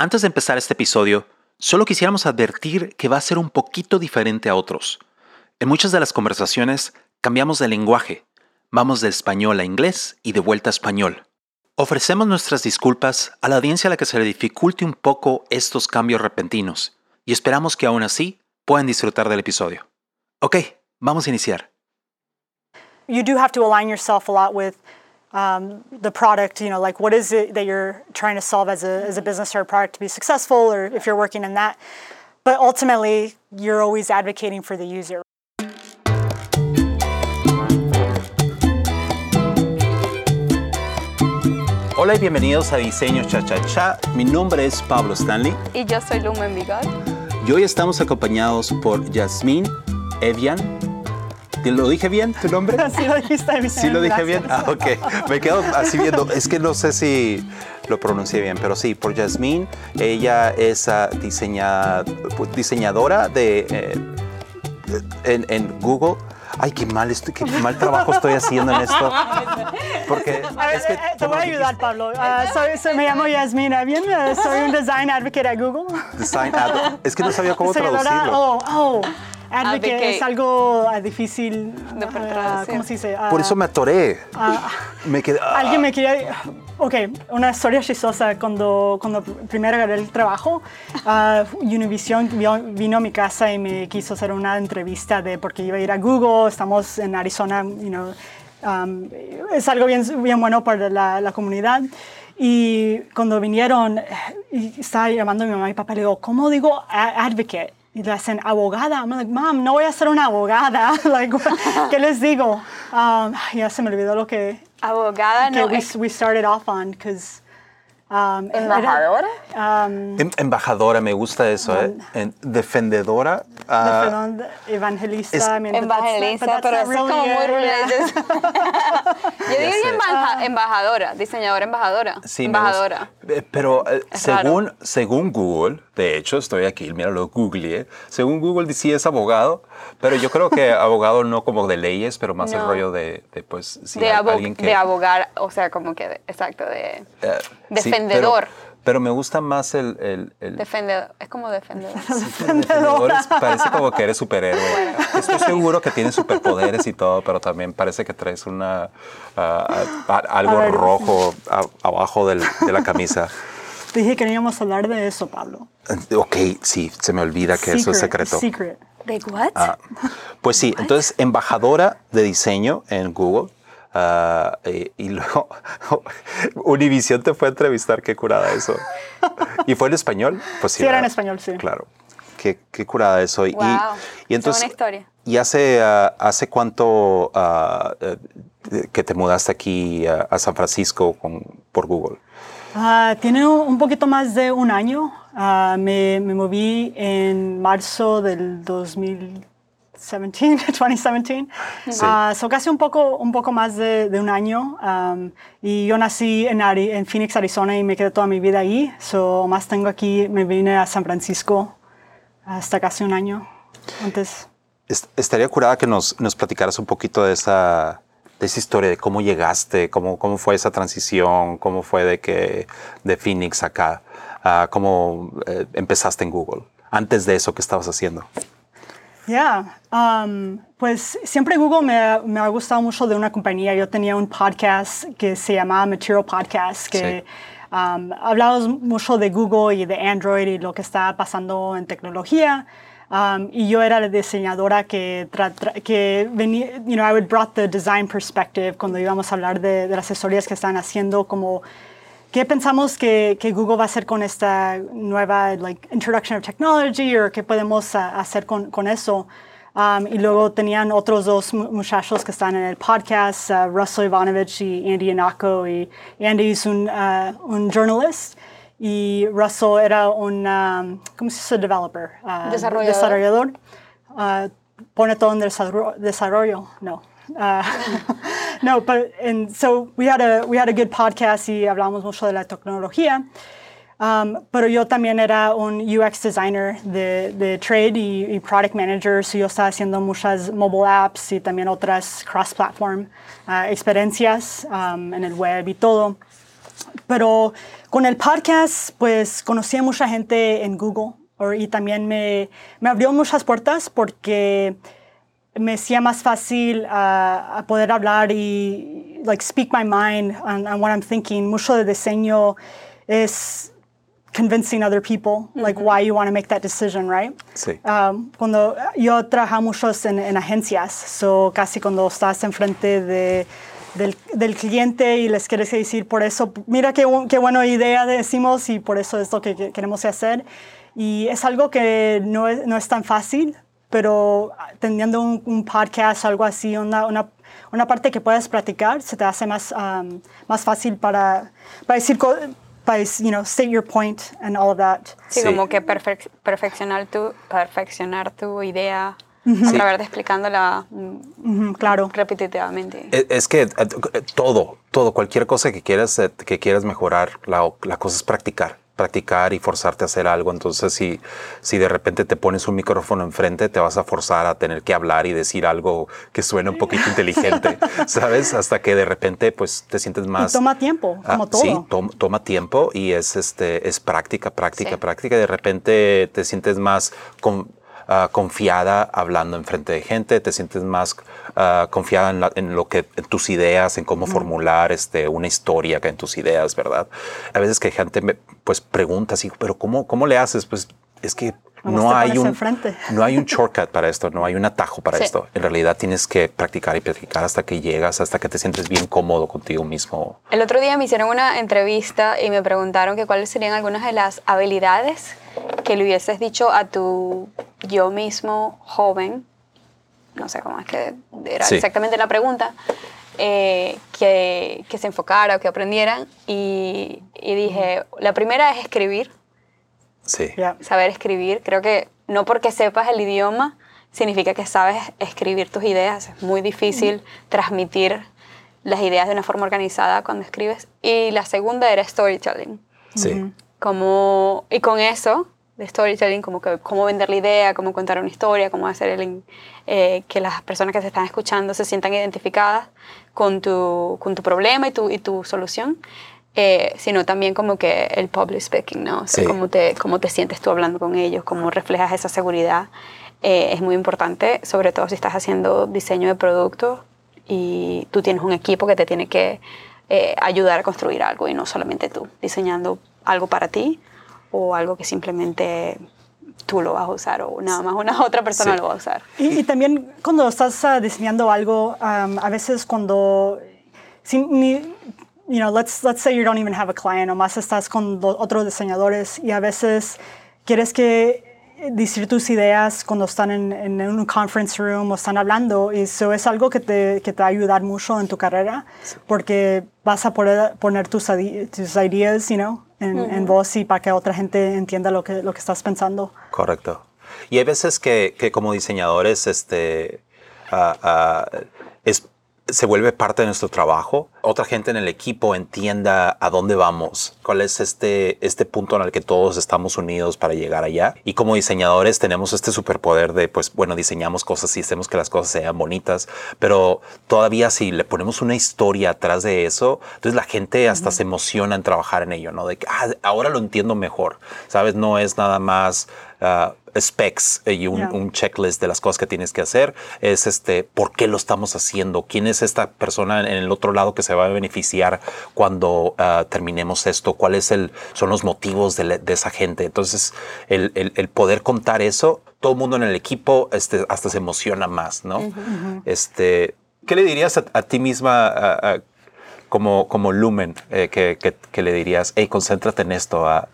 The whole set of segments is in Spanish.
Antes de empezar este episodio, solo quisiéramos advertir que va a ser un poquito diferente a otros. En muchas de las conversaciones cambiamos de lenguaje, vamos de español a inglés y de vuelta a español. Ofrecemos nuestras disculpas a la audiencia a la que se le dificulte un poco estos cambios repentinos y esperamos que aún así puedan disfrutar del episodio. Ok, vamos a iniciar. you do have to align yourself a lot with um, the product. You know, like what is it that you're trying to solve as a, as a business or a product to be successful, or if you're working in that. But ultimately, you're always advocating for the user. Hola y bienvenidos a Diseño Cha Cha Cha. Mi nombre es Pablo Stanley Y yo soy Lumen Vigor. y hoy estamos acompañados por Yasmín Evian. ¿Te lo dije bien tu nombre? Sí lo dijiste bien. Sí lo dije bien. Ah, ok. Me quedo así viendo. Es que no sé si lo pronuncié bien, pero sí, por Yasmín. Ella es ah, diseña- diseñadora de eh, en, en Google. Ay, qué mal, estoy, qué mal trabajo estoy haciendo en esto. Porque A ver, es que eh, te voy a ayudar, Pablo. Ah, soy, soy- me llamo Yasmina. Bien, eh, soy un design advocate a Google. design ad- es que no sabía cómo traducirlo. Oh, oh. Advocate, Advocate. es algo ah, difícil. De ah. ¿Cómo se dice? Ah, Por eso me atoré. me quedé. ah. Alguien me quería... Ok, una historia chistosa. Cuando, cuando primero agarré el trabajo, ah, Univision vio- vino a mi casa y me quiso hacer una entrevista de porque iba a ir a Google, estamos en Arizona, you know, um, es algo bien, bien bueno para la, la comunidad. Y cuando vinieron, y estaba llamando a mi mamá y papá, le digo, ¿cómo digo advocate? Y le hacen abogada. I'm like, mom, no voy a ser una abogada. like, ¿Qué les digo? Um, ya se me olvidó lo que, Abogada, que no. we, es we started off on because um, era- embajadora. um, Em- Embajadora, me gusta eso, ¿eh? En- defendedora. ah, perdón, evangelista. es- I mean, but that's not- Evangelista, but that's pero es como muy yeah. religious. Yo diría embaja- embajadora, diseñadora embajadora. Sí, embajadora. gusta. Pero eh, según, según Google, de hecho estoy aquí, mira, lo googleé. Según Google sí es abogado, pero yo creo que abogado no como de leyes, pero más el rollo de, de, pues, sí, de, alguien que... de abogar, o sea, como que, de- exacto, de sí, defendedor. pero, pero me gusta más el... el, el- defendedor. Es como defendedor. defendedor es- parece como que eres superhéroe. Estoy seguro que tienes superpoderes y todo, pero también parece que traes una ah, algo A rojo a- abajo del- de la camisa. Dije que no íbamos a hablar de eso, Pablo. Ok, sí, se me olvida que eso es Secret, secreto. Secret. ¿De what? Ah, pues sí, entonces embajadora de diseño en Google. ah, eh, y luego Univision te fue a entrevistar, qué curada eso. ¿Y fue en español? Pues sí. Sí, era en español, sí. Claro, qué, qué curada eso. Y, Wow, y entonces, toda una historia. ¿Y hace, ah, hace cuánto eh, que te mudaste aquí a San Francisco con, por Google? Ah, tiene un poquito más de un año. Ah, me, me moví en marzo del 2017, 2017. Sí. Ah, so casi un poco, un poco más de, de un año. Um, y yo nací en, Ari- en Phoenix, Arizona y me quedé toda mi vida ahí. So más tengo aquí, me vine a San Francisco hasta casi un año antes. Est- Estaría curada que nos, nos platicaras un poquito de esa, de esa historia, de cómo llegaste, cómo, cómo fue esa transición, cómo fue de que de Phoenix acá, cómo eh, empezaste en Google. Antes de eso, ¿qué estabas haciendo? Ya, um, pues siempre Google me, ha- me ha gustado mucho de una compañía. Yo tenía un podcast que se llamaba Material Podcast, que um, hablábamos mucho de Google y de Android y lo que está pasando en tecnología. Um, y yo era la diseñadora que, que venía, you know, I would brought the design perspective cuando íbamos a hablar de, de las asesorías que están haciendo, como ¿Qué pensamos que, que Google va a hacer con esta nueva like, introduction of technology o qué podemos ah, hacer con, con eso? Um, y luego tenían otros dos mu- muchachos que están en el podcast, ah, Russell Ivanovich y Andy Anako. Y Andy es un, ah, un journalist y Russell era un, um, ¿cómo se dice? Developer. ah, Desarrollador. Desarrollador. Ah, pone todo en desarrollo, desarrollo. no. Uh, no, but and so we had a we had a good podcast y hablamos mucho de la tecnología. Um, pero yo también era un UX designer de, de trade y, y product manager, so yo estaba haciendo muchas mobile apps y también otras cross-platform uh, experiencias um, en el web y todo. Pero con el podcast, pues conocí a mucha gente en Google or- y también me, me abrió muchas puertas porque me hacía más fácil ah, a poder hablar y like speak my mind on, on what I'm thinking. Mucho de diseño es convincing other people like why you want to make that decision, right? Sí. Um, cuando yo trabajaba muchos en, en agencias, so casi cuando estás enfrente de, del, del cliente y les quieres decir por eso, mira qué, qué buena idea decimos y por eso es lo que, que queremos hacer. Y es algo que no es, no es tan fácil, pero teniendo un, un podcast, algo así, una, una, una parte que puedes practicar, se te hace más, um, más fácil para, para decir, para, you know, state your point and all of that. Sí, Sí. como que perfec- perfeccionar, tu, perfeccionar tu idea a través de explicándola mm, claro. repetitivamente. Es, es que eh, todo, todo, cualquier cosa que quieras, eh, que quieras mejorar, la, la cosa es practicar, practicar y forzarte a hacer algo. Entonces, si, si de repente te pones un micrófono enfrente, te vas a forzar a tener que hablar y decir algo que suene un poquito inteligente, ¿sabes? Hasta que de repente, pues, te sientes más... toma tiempo, Ah, como todo. Sí, tom- toma tiempo y es, este, es práctica, práctica, Sí. práctica. Y de repente te sientes más con- ah, confiada hablando enfrente de gente, te sientes más ah, confiada en, la- en lo que, en tus ideas, en cómo formular este, una historia que en tus ideas, ¿verdad? A veces que gente me pues pregunta así, pero ¿cómo, cómo le haces? Pues es que no hay, un, no hay un shortcut para esto, no hay un atajo para Sí. esto. En realidad tienes que practicar y practicar hasta que llegas, hasta que te sientes bien cómodo contigo mismo. El otro día me hicieron una entrevista y me preguntaron que cuáles serían algunas de las habilidades que le hubieses dicho a tu yo mismo joven, no sé cómo es que era Sí. exactamente la pregunta, eh, que, que se enfocara o que aprendieran. Y, y dije, la primera es escribir, Sí. Saber escribir. Creo que no porque sepas el idioma significa que sabes escribir tus ideas. Es muy difícil transmitir las ideas de una forma organizada cuando escribes. Y la segunda era storytelling. Sí. Como, y con eso, de storytelling, como que cómo vender la idea, cómo contar una historia, cómo hacer el, eh, que las personas que se están escuchando se sientan identificadas con tu, con tu problema y tu, y tu solución. Eh, sino también como que el public speaking, ¿no? O sea, Sí. cómo, te, cómo te sientes tú hablando con ellos, cómo reflejas esa seguridad. Eh, es muy importante, sobre todo si estás haciendo diseño de producto y tú tienes un equipo que te tiene que eh, ayudar a construir algo y no solamente tú, diseñando algo para ti o algo que simplemente tú lo vas a usar o nada más una otra persona Sí. lo va a usar. Y, y también cuando estás ah, diseñando algo, um, a veces cuando, sin, ni, you know, let's, let's say you don't even have a client, nomás estás con otros diseñadores y a veces quieres que decir tus ideas cuando están en, en un conference room o están hablando y eso es algo que te, que te va a ayudar mucho en tu carrera porque vas a poder poner tus, tus ideas, you know, en, en voz y para que otra gente entienda lo que, lo que estás pensando. Correcto. Y hay veces que, que como diseñadores este, ah, ah, se vuelve parte de nuestro trabajo. Otra gente en el equipo entienda a dónde vamos, cuál es este, este punto en el que todos estamos unidos para llegar allá. Y como diseñadores tenemos este superpoder de, pues bueno, diseñamos cosas y hacemos que las cosas sean bonitas, pero todavía si le ponemos una historia atrás de eso, entonces la gente hasta se emociona en trabajar en ello, ¿no? De que, ah, ahora lo entiendo mejor, ¿sabes? No es nada más... ah, specs y un, Yeah. un checklist de las cosas que tienes que hacer es este por qué lo estamos haciendo quién es esta persona en el otro lado que se va a beneficiar cuando ah, terminemos esto cuál es el son los motivos de, la- de esa gente entonces el, el- el poder contar eso todo el mundo en el equipo este, hasta se emociona más no este qué le dirías a, a ti misma como, como Lumen, eh, que, que- que le dirías, hey, concéntrate en esto a,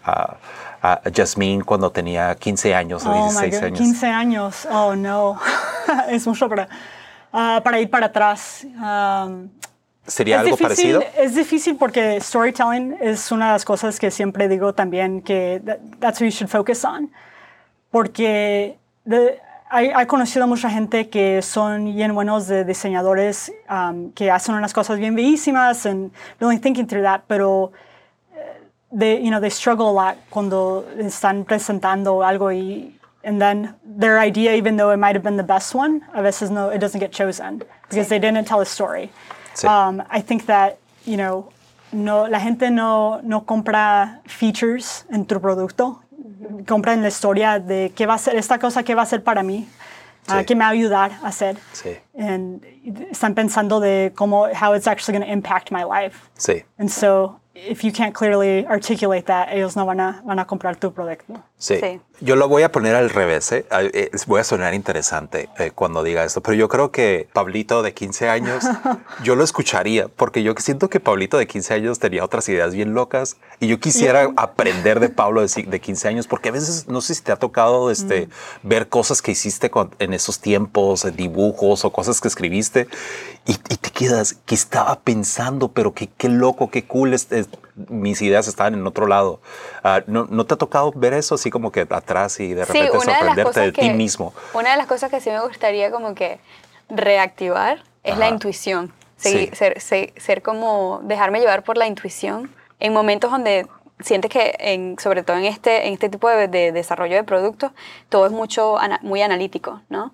a, Jasmine cuando tenía 15 años o Oh my 16 God, años. 15 años. Oh no. es mucho para, ah, para ir para atrás. Um, ¿Sería algo difícil, parecido? Es difícil porque storytelling es una de las cosas que siempre digo también que that- that's what you should focus on. Porque he conocido a mucha gente que son bien buenos de diseñadores um, que hacen unas cosas bien bellísimas and really thinking through that, pero they you know they struggle a lot cuando están presentando algo y and then their idea even though it might have been the best one a veces no it doesn't get chosen because they didn't tell a story Sí. um, I think that you know no, la gente no, no compra features en tu producto, compra en la historia de qué va a ser esta cosa, qué va a ser para mí, ah, Sí. qué me va a ayudar a hacer. Sí. And están pensando de cómo, how it's actually going to impact my life. Sí. And so, if you can't clearly articulate that, ellos no van a, van a comprar tu producto. Sí. Sí. Yo lo voy a poner al revés. ¿eh? Eh, Voy a sonar interesante eh, cuando diga esto, pero yo creo que Pablito de 15 años, yo lo escucharía, porque yo siento que Pablito de 15 años tenía otras ideas bien locas y yo quisiera aprender de Pablo de, de 15 años, porque a veces no sé si te ha tocado este, ver cosas que hiciste cuan- en esos tiempos, dibujos o cosas que escribiste y, y te quedas, que estaba pensando, pero qué, qué loco, qué cool, es- es- mis ideas estaban en otro lado. Ah, ¿no, ¿No te ha tocado ver eso así como que atrás y de repente sorprenderte de, ti mismo? Una de las cosas que sí me gustaría como que reactivar es la Ajá. intuición. Seguir- Sí. ser, ser, ser como dejarme llevar por la intuición en momentos donde sientes que, en, sobre todo en este, en este tipo de, de desarrollo de productos, todo es mucho, ana- muy analítico, ¿no?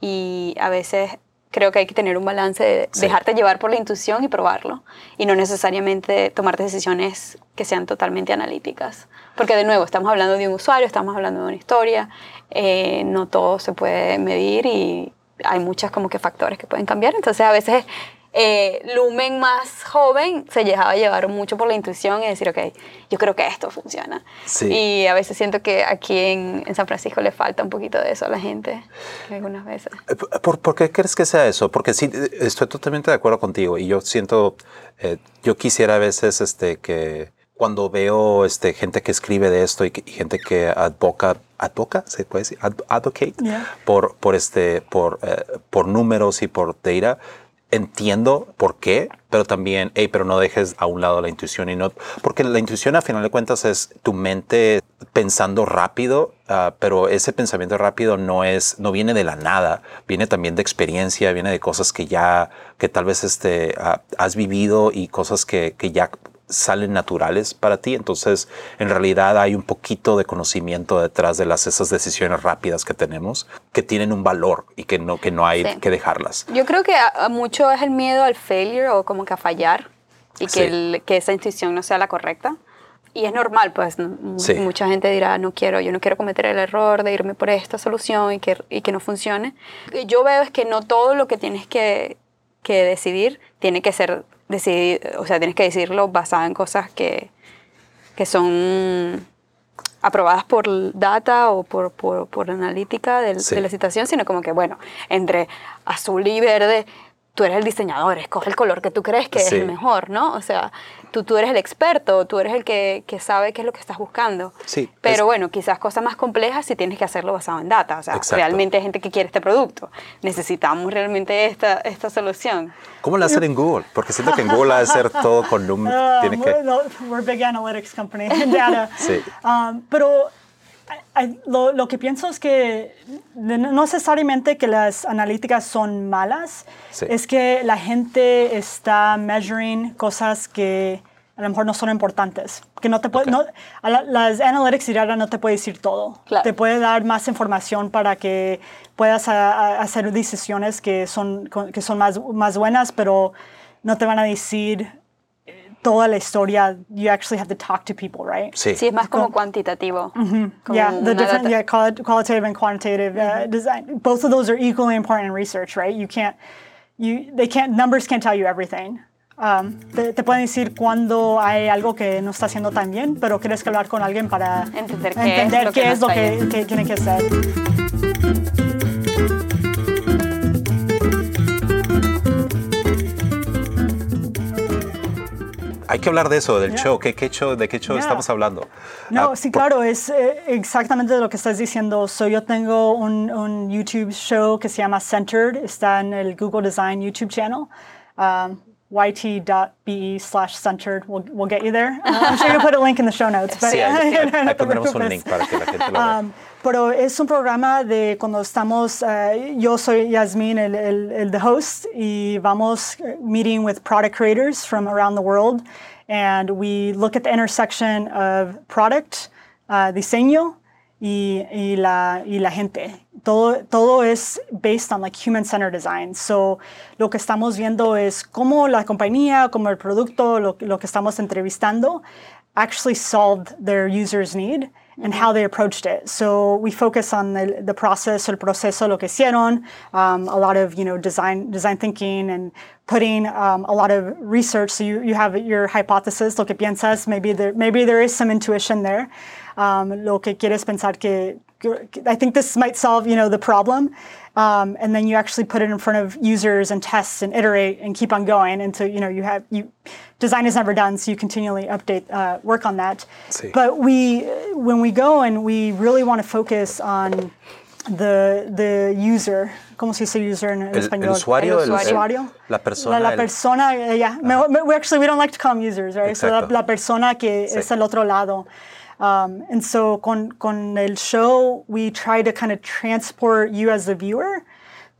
Y a veces creo que hay que tener un balance de Sí. dejarte llevar por la intuición y probarlo, y no necesariamente tomar decisiones que sean totalmente analíticas. Porque de nuevo, estamos hablando de un usuario, estamos hablando de una historia, eh, no todo se puede medir y hay muchas como que factores que pueden cambiar. Entonces a veces eh, Lumen más joven se dejaba llevar mucho por la intuición y decir, ok, yo creo que esto funciona. Sí. Y a veces siento que aquí en, en San Francisco le falta un poquito de eso a la gente, algunas veces. Eh, ¿Por, por qué crees que sea eso? Porque sí, eh, estoy totalmente de acuerdo contigo y yo siento, eh, yo quisiera a veces este, que cuando veo este, gente que escribe de esto y, y gente que advoca, advoca, se puede decir, Ad- advocate Yeah. por, por, este, por, eh, por números y por data, entiendo por qué, pero también, hey, pero no dejes a un lado la intuición y no, porque la intuición a final de cuentas es tu mente pensando rápido, ah, pero ese pensamiento rápido no es, no viene de la nada, viene también de experiencia, viene de cosas que ya, que tal vez este, ah, has vivido y cosas que, que ya salen naturales para ti. Entonces, en realidad hay un poquito de conocimiento detrás de las esas decisiones rápidas que tenemos que tienen un valor y que no, que no hay Sí. que dejarlas. Yo creo que a- a mucho es el miedo al failure o como que a fallar y que, Sí. el- que esa intuición no sea la correcta. Y es normal, pues Sí. mucha gente dirá, no quiero, yo no quiero cometer el error de irme por esta solución y que, y que no funcione. Yo veo es que no todo lo que tienes que, que decidir tiene que ser decidir, o sea, tienes que decidirlo basado en cosas que, que son aprobadas por data o por, por, por analítica del- Sí. de la situación, sino como que, bueno, entre azul y verde, tú eres el diseñador, escoge el color que tú crees que Sí. es el mejor, ¿no? O sea, tú, tú eres el experto, tú eres el que, que sabe qué es lo que estás buscando. Sí, Pero es- bueno, quizás cosas más complejas sí tienes que hacerlo basado en data. O sea, Exacto. realmente hay gente que quiere este producto. Necesitamos realmente esta, esta solución. ¿Cómo lo hacen en Google? Porque siento que en Google ha de ser todo con números. Ah, tiene que, we're, no, we're a big analytics company, data. Sí. Um, pero lo, lo que pienso es que no necesariamente que las analíticas son malas, Sí. es que la gente está measuring cosas que a lo mejor no son importantes. Que no te puede, Ok. no, a la- las analytics y no te puede decir todo. Claro. Te puede dar más información para que puedas a- a- hacer decisiones que son, que son más, más buenas, pero no te van a decir toda la historia. You actually have to talk to people, right? sí. Sí, es más como cuantitativo. Mm-hmm. Yeah, the different, data- yeah, qualitative and quantitative uh, design. Both of those are equally important in research, right? You can't, you, they can't, numbers can't tell you everything. Um, te, te pueden decir cuando hay algo que no está haciendo tan bien, pero quieres que hablar con alguien para Entender qué es lo que qué es lo está que, que tiene que ser. Hay que hablar de eso, del Yeah. show. ¿Qué, qué show. ¿De qué show Yeah. estamos hablando? No, Ah, sí, por- claro, es eh, exactamente lo que estás diciendo. So, yo tengo un, un YouTube show que se llama Centered, está en el Google Design YouTube channel. Um, yt.be slash centered will, will get you there. Uh, I'm sure you'll put a link in the show notes. But Sí, ahí, ahí- ahí pondremos un link para que la gente lo vea. Um, pero es un programa de cuando estamos, eh, yo soy Yasmin, el, el, el host, y vamos eh, meeting with product creators from around the world, and we look at the intersection of product, uh, diseño, y, y, la, y la gente. todo, todo es based on like human-centered design. So, lo que estamos viendo es cómo la compañía, como el producto, lo, lo que estamos entrevistando, actually solved their user's need and how they approached it. So we focus on the, the process, el proceso, lo que hicieron, um, a lot of you know design design thinking and putting um, a lot of research. So you, you have your hypothesis, lo que piensas. Maybe there maybe there is some intuition there. Um, lo que quieres pensar que, que I think this might solve you know the problem. Um, and then you actually put it in front of users and tests and iterate and keep on going until you know you have you design is never done so you continually update uh, work on that but we when we go and we really want to focus on the the user ¿cómo se dice user en, El, el usuario, El usuario. el- la persona. la, la persona, yeah. Me- we actually, we don't like to call them users, right? So la, Exacto. la persona que Sí. es el otro lado. Um, and so con, con el show, we try to kind of transport you as the viewer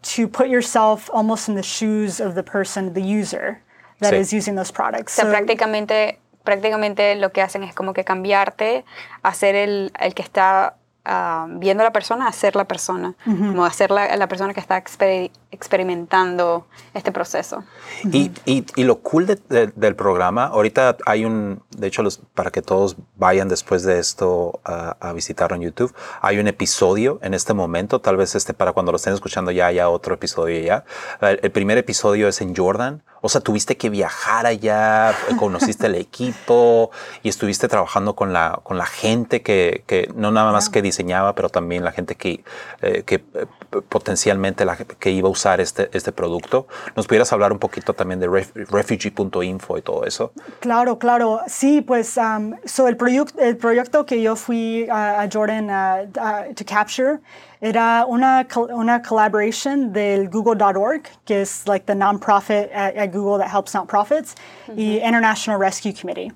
to put yourself almost in the shoes of the person, the user that is Sí. using those products. O sea, So- prácticamente, prácticamente lo que hacen es como que cambiarte a ser el, el que está ah, viendo a la persona a ser la persona, como a ser la, la persona que está exper- experimentando este proceso. Y, y- y lo cool de- de- del programa, ahorita hay un, de hecho, los, para que todos vayan después de esto a, a visitarlo en YouTube, hay un episodio en este momento, tal vez este para cuando lo estén escuchando ya haya otro episodio ya. El, el primer episodio es en Jordan, o sea, tuviste que viajar allá, conociste el equipo y estuviste trabajando con la, con la gente que, que no nada más que diseñaba, pero también la gente que, eh, que eh, potencialmente la, que iba a usar este, este producto. ¿Nos pudieras hablar un poquito también de ref- refugee.info y todo eso? Claro, claro. Sí, pues um, so el, proyec- el proyecto que yo fui a, a Jordan uh, uh, to capture era una, una collaboration del Google.org, que es like the nonprofit at, at Google that helps nonprofits, y International Rescue Committee.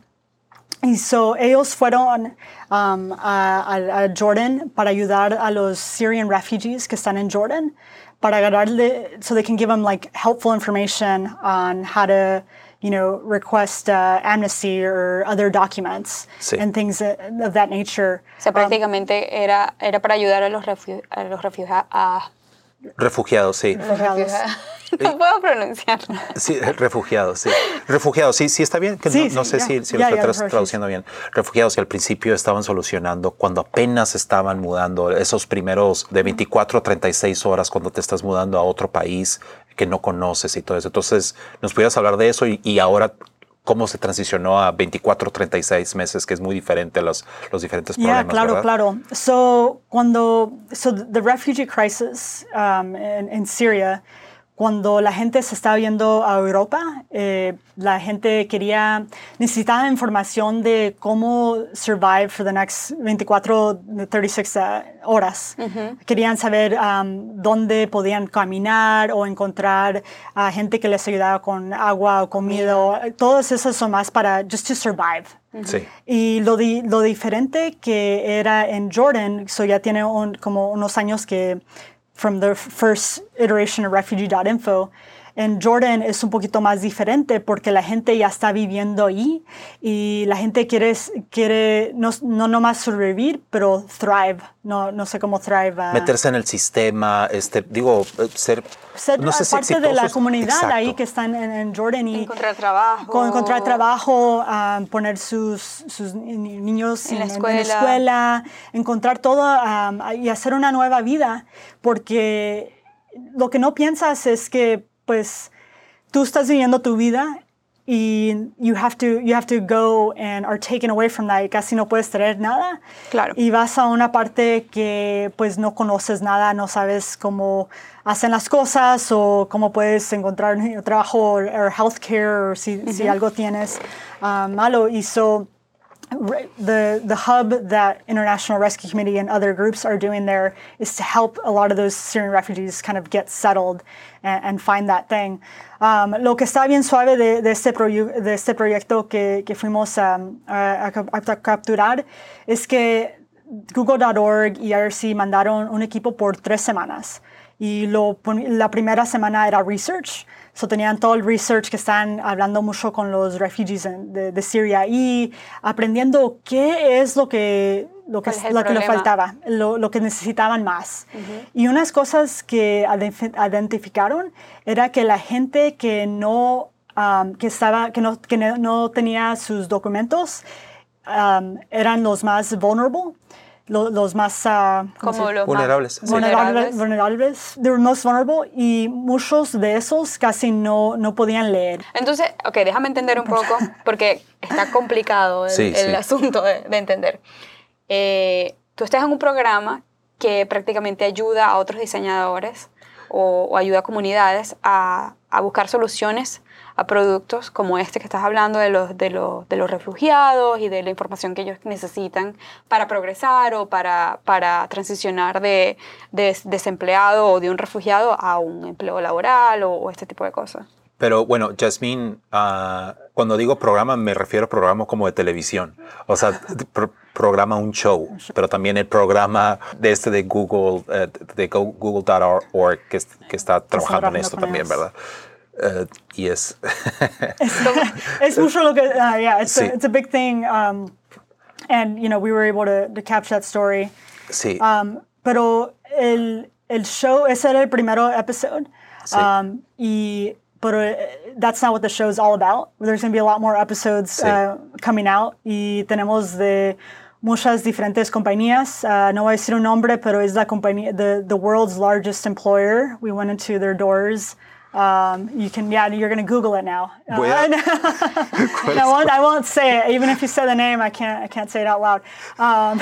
Y so ellos fueron um, a, a- a Jordan para ayudar a los Syrian refugees que están en Jordan, para agarrarle, so they can give them like helpful information on how to, you know, request uh, amnesty or other documents Sí. and things of that nature. O sea, prácticamente era, era para ayudar a los, a los refugiados. A, Refugiados, sí. Refugiados. no puedo pronunciarlo. Sí, refugiados, sí. Refugiados, sí, sí está bien. Que Sí, no, no sí, sé ya. si, si Ya, lo estoy refugees. traduciendo bien. Refugiados que al principio estaban solucionando cuando apenas estaban mudando, esos primeros de 24 a 36 horas cuando te estás mudando a otro país que no conoces y todo eso. Entonces, ¿nos pudieras hablar de eso y, y ahora cómo se transicionó a 24 o 36 meses, que es muy diferente a los, los diferentes Yeah, problemas? claro, ¿verdad? claro. So, cuando, so the refugee crisis um, in, in Syria, cuando la gente se estaba yendo a Europa, eh, la gente quería, necesitaba información de cómo survive for the next 24, 36 uh, horas. Querían saber um, dónde podían caminar o encontrar a gente que les ayudaba con agua o comida. o- Todas esas son más para just to survive. Sí. Y lo, di- lo diferente que era en Jordan, so ya tiene un- como unos años que, from the first iteration of refugee.info, en Jordan es un poquito más diferente porque la gente ya está viviendo ahí y la gente quiere, quiere no, no nomás sobrevivir, pero thrive. No, no sé cómo thrive. ah, Meterse en el sistema, este, digo, ser, ser no sé si parte de la comunidad ahí Exacto. que están en, en Jordan y Encontrar trabajo. con- encontrar trabajo, ah, poner sus, sus ni- ni- niños En la en, en escuela. escuela, encontrar todo ah, y hacer una nueva vida, porque lo que no piensas es que pues tú estás viviendo tu vida y you have to you have to go and are taken away from that. Y casi no puedes traer nada. Claro. y vas a una parte que pues no conoces nada no sabes cómo hacen las cosas o cómo puedes encontrar trabajo o healthcare o si, si algo tienes ah, malo. Y so the the hub that International Rescue Committee and other groups are doing there is to help a lot of those Syrian refugees kind of get settled and, and find that thing. Um, lo que está bien suave de, de este, de este proyecto que, que fuimos a, a a capturar es que Google.org y IRC mandaron un equipo por tres semanas. y lo, la primera semana era research. So tenían todo el research que están hablando mucho con los refugees de, de Siria y aprendiendo qué es lo que lo que, lo que le faltaba, lo, lo, que necesitaban más. Y unas cosas que identificaron era que la gente que no, um, que estaba, que no, que no tenía sus documentos um, eran los más vulnerable los más uh, vulnerables. vulnerables. Vulnerables. They were most vulnerable y muchos de esos casi no, no podían leer. Entonces, ok, déjame entender un poco porque está complicado el, asunto de, entender. Eh, tú estás en un programa que prácticamente ayuda a otros diseñadores o, ayuda a comunidades a, buscar soluciones a productos como este que estás hablando de los, de, los, de los refugiados y de la información que ellos necesitan para progresar o para, para transicionar de desempleado o de un refugiado a un empleo laboral o, este tipo de cosas. Pero bueno, Jasmine, uh, cuando digo programa me refiero a programas como de televisión. O sea, programa un show, pero también el programa de este de Google, uh, de google.org, que, que está trabajando en esto también, ¿verdad? Uh, yes. es mucho lo que, uh, yeah, it's, sí. a, it's a big thing. Um, and, you know, we were able to, to capture that story. Sí. Um, pero el, el show, ese era el primero episode. Sí. Um, y, pero eh, that's not what the show is all about. There's going to be a lot more episodes sí. uh, coming out. Y tenemos de muchas diferentes compañías. Uh, no voy a decir un nombre, pero es la compañía, the, the world's largest employer. We went into their doors. Um, you can, yeah, you're going to Google it now. Uh, I, won't, I won't say it. Even if you say the name, I can't, I can't say it out loud. Um,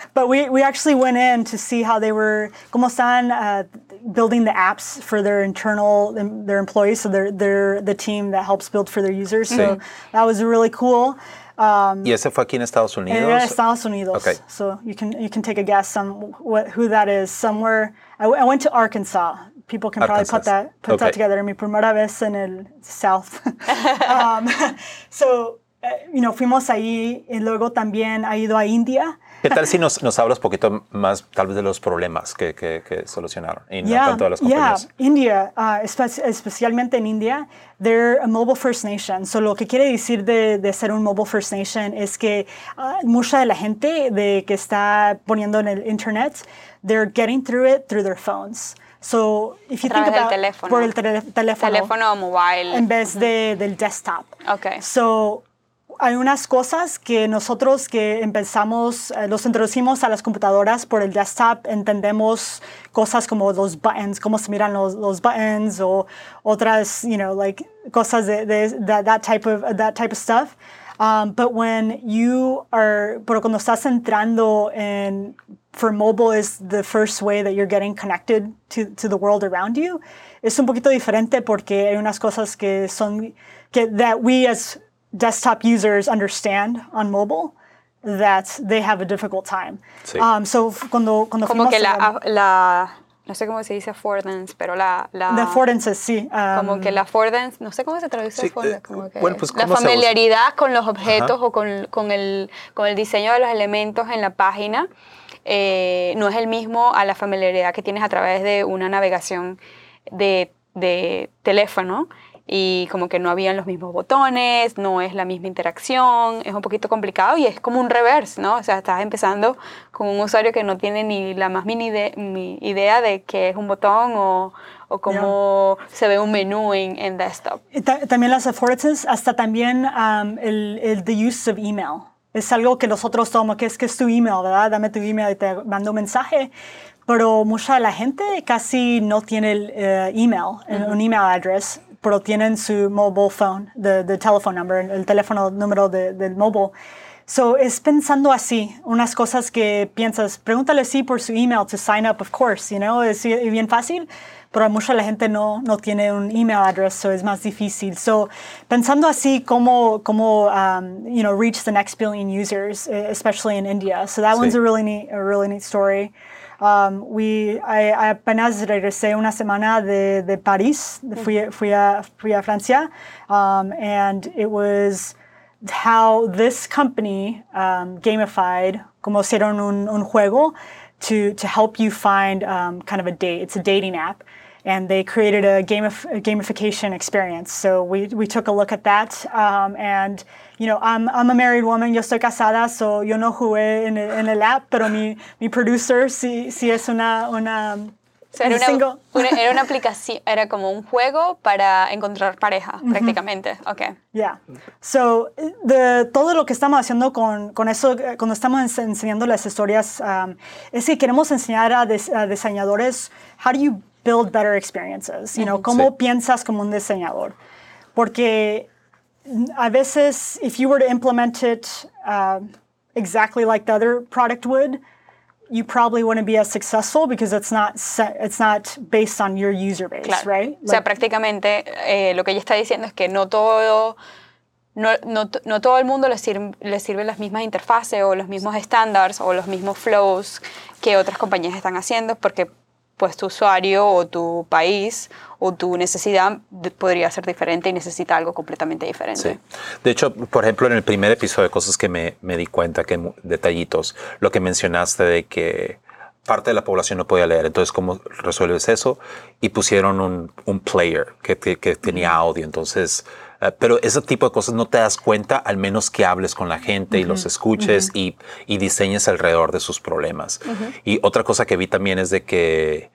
but we, we actually went in to see how they were, como están uh, building the apps for their internal, their employees. So they're, they're the team that helps build for their users. So that was really cool. Um, ¿Y ese fue aquí en Estados Unidos? En Estados Unidos. Okay. So you can, you can take a guess on what, who that is. Somewhere, I, I went to Arkansas people can probably put that put okay. that together. Mi primera vez en el South. um, so, uh, you know, fuimos ahí y luego también ha ido a India. ¿Qué tal si nos, nos hablas un poquito más, tal vez, de los problemas que, que, que solucionaron en yeah, tanto de las compañías? Yeah, India, uh, espe especialmente en India, they're a mobile first nation. So, lo que quiere decir de, de ser un mobile first nation es que uh, mucha de la gente de que está poniendo en el internet, they're getting through it through their phones. So, if you think about teléfono. por el teléfono, teléfono mobile en vez de, del desktop. Okay. So, hay unas cosas que nosotros que empezamos, eh, los introducimos a las computadoras por el desktop, entendemos cosas como los buttons, cómo se miran los, los buttons o otras, you know, like cosas de, de that, that type of that type of stuff. Um, but when you are, pero cuando estás entrando en, for mobile is the first way that you're getting connected to, to the world around you, es un poquito diferente porque hay unas cosas que son, que, that we as desktop users understand on mobile that they have a difficult time. Sí. Um, so cuando, cuando Como que la, la no sé cómo se dice affordance, pero la... la the affordances, sí. Um, como que la affordance, no sé cómo se traduce sí, affordance, eh, como que bueno, pues, la familiaridad con los objetos Ajá. o con, con, el, con el diseño de los elementos en la página eh, no es el mismo a la familiaridad que tienes a través de una navegación de, de teléfono y como que no habían los mismos botones, no es la misma interacción, es un poquito complicado y es como un reverse, ¿no? O sea, estás empezando con un usuario que no tiene ni la más mini idea de qué es un botón o, o cómo se ve un menú en, en desktop. También las affordances, hasta también um, el, el the use of email. Es algo que nosotros tomamos, que es que es tu email, ¿verdad? Dame tu email y te mando un mensaje. Pero mucha de la gente casi no tiene el uh, email, un email address pero tienen su mobile phone, the, the telephone number, el teléfono número de, del mobile. So, es pensando así, unas cosas que piensas, pregúntale sí por su email to sign up, of course, you know, es bien fácil, pero mucha la gente no, no tiene un email address, so es más difícil. So, pensando así, cómo, cómo um, you know, reach the next billion users, eh, especially in India. So that sí. one's a really neat, a really neat story. Um, we, I, apenas regresé una semana de, de París, fui, fui, a, fui a Francia, um, and it was how this company um, gamified, como hicieron un, un juego, to, to help you find um, kind of a date. It's a dating app. And they created a, gamif- a gamification experience. So we, we took a look at that. Um, and, you know, I'm, I'm a married woman, yo estoy casada, so yo no jugué en el, en el app, pero mi, mi producer sí, sí es una, una O sea, era, una, single. una- era una aplicación, era como un juego para encontrar pareja, prácticamente. Ok. Yeah. So, the, todo lo que estamos haciendo con, con eso, cuando estamos ens- enseñando las historias, um, es que queremos enseñar a, des- a diseñadores how do you build better experiences. You know, cómo Sí. piensas como un diseñador. Porque mm, a veces, if you were to implement it uh, exactly like the other product would, you probably wouldn't be as successful because it's not set, it's not based on your user base, Claro. right? O sea, Like- prácticamente eh, lo que ella está diciendo es que no todo, no, no, no todo el mundo le, sirve le sirven las mismas interfaces o los mismos estándares o los mismos flows que otras compañías están haciendo porque pues tu usuario o tu país o tu necesidad podría ser diferente y necesita algo completamente diferente. Sí. De hecho, por ejemplo, en el primer episodio de cosas que me, me di cuenta, que detallitos, lo que mencionaste de que parte de la población no podía leer, entonces cómo resuelves eso y pusieron un, un player que, te- que tenía audio, entonces, eh, pero ese tipo de cosas no te das cuenta al menos que hables con la gente y los escuches y, y diseñes alrededor de sus problemas. Y otra cosa que vi también es de que,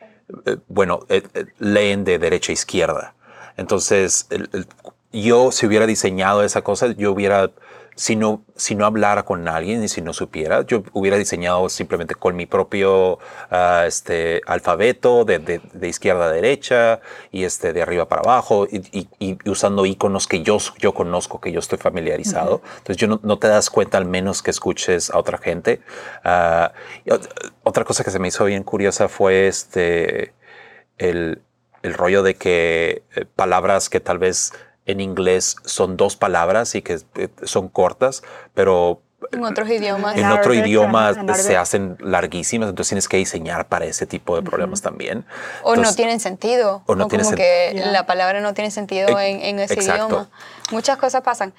eh, bueno, eh, eh, leen de derecha a izquierda. Entonces, el- el- yo si hubiera diseñado esa cosa, yo hubiera, si no, si no hablara con alguien y si no supiera, yo hubiera diseñado simplemente con mi propio ah, este, alfabeto de, de- de izquierda a derecha y este, de arriba para abajo y, y- y usando iconos que yo, yo conozco, que yo estoy familiarizado. Entonces, yo no, no te das cuenta al menos que escuches a otra gente. Ah, otra cosa que se me hizo bien curiosa fue este el, el rollo de que eh, palabras que tal vez en inglés son dos palabras y que eh, son cortas, pero En otros idiomas. en otro idioma se hacen larguísimas, entonces tienes que diseñar para ese tipo de problemas también. O no Entonces, tienen sentido. o no tiene como sen- que Yeah. la palabra no tiene sentido Ex- en, en ese exacto. idioma. Muchas cosas pasan.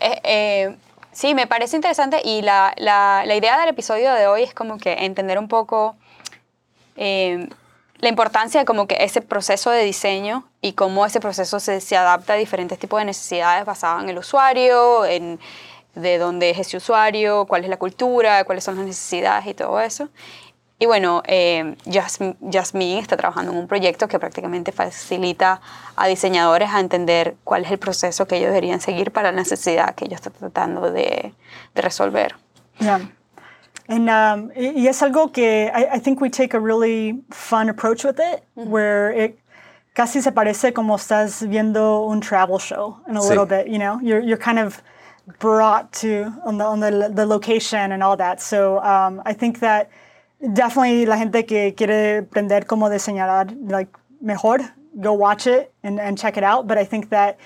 Eh, eh, sí, me parece interesante y la, la, la idea del episodio de hoy es como que entender un poco eh, la importancia de como que ese proceso de diseño y cómo ese proceso se, se adapta a diferentes tipos de necesidades basadas en el usuario, en de dónde es ese usuario, cuál es la cultura, cuáles son las necesidades y todo eso. Y bueno, eh, Jasm- Jasmine está trabajando en un proyecto que prácticamente facilita a diseñadores a entender cuál es el proceso que ellos deberían seguir para la necesidad que ellos están tratando de, de resolver. Yeah. And um, es algo que I, I think we take a really fun approach with it, where it casi se parece como estás viendo un travel show in a Sí. little bit. You know, you're you're kind of brought to on the on the, the location and all that. So um, I think that definitely la gente que quiere aprender cómo diseñar like mejor, go watch it and, and check it out. But I think that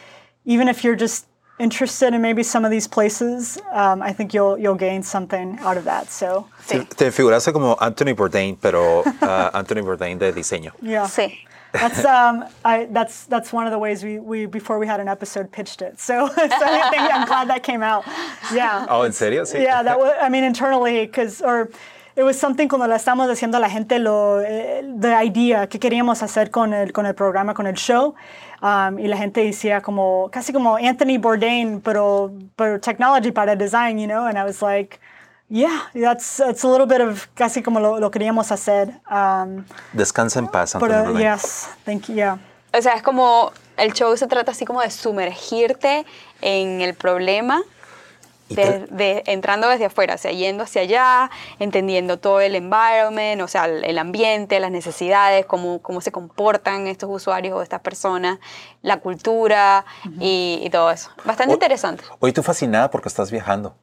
even if you're just interested in maybe some of these places, um, I think you'll you'll gain something out of that. So Sí. Te figuraste como Anthony Bourdain, pero ah, Anthony Bourdain de diseño. yeah, Sí. that's um, I that's that's one of the ways we, we before we had an episode pitched it. So, so I think I'm glad that came out. Yeah. Oh, ¿en serio? Sí. Yeah, that was, I mean, internally, because, or it was something cuando le estamos diciendo a la gente lo, eh, the idea que queríamos hacer con el, con el programa, con el show. Um, y la gente decía como, casi como Anthony Bourdain, pero, pero technology para design, you know? And I was like, yeah, that's, that's a little bit of casi como lo, lo queríamos hacer. Um, Descansa en paz, Anthony uh, Bourdain. yes, thank you, yeah. O sea, es como, el show se trata así como de sumergirte en el problema, de, de- entrando desde afuera, o sea, yendo hacia allá, entendiendo todo el environment, o sea, el, el ambiente, las necesidades, cómo, cómo se comportan estos usuarios o estas personas, la cultura y, y todo eso. Bastante O- interesante. Hoy tú fascinada porque estás viajando.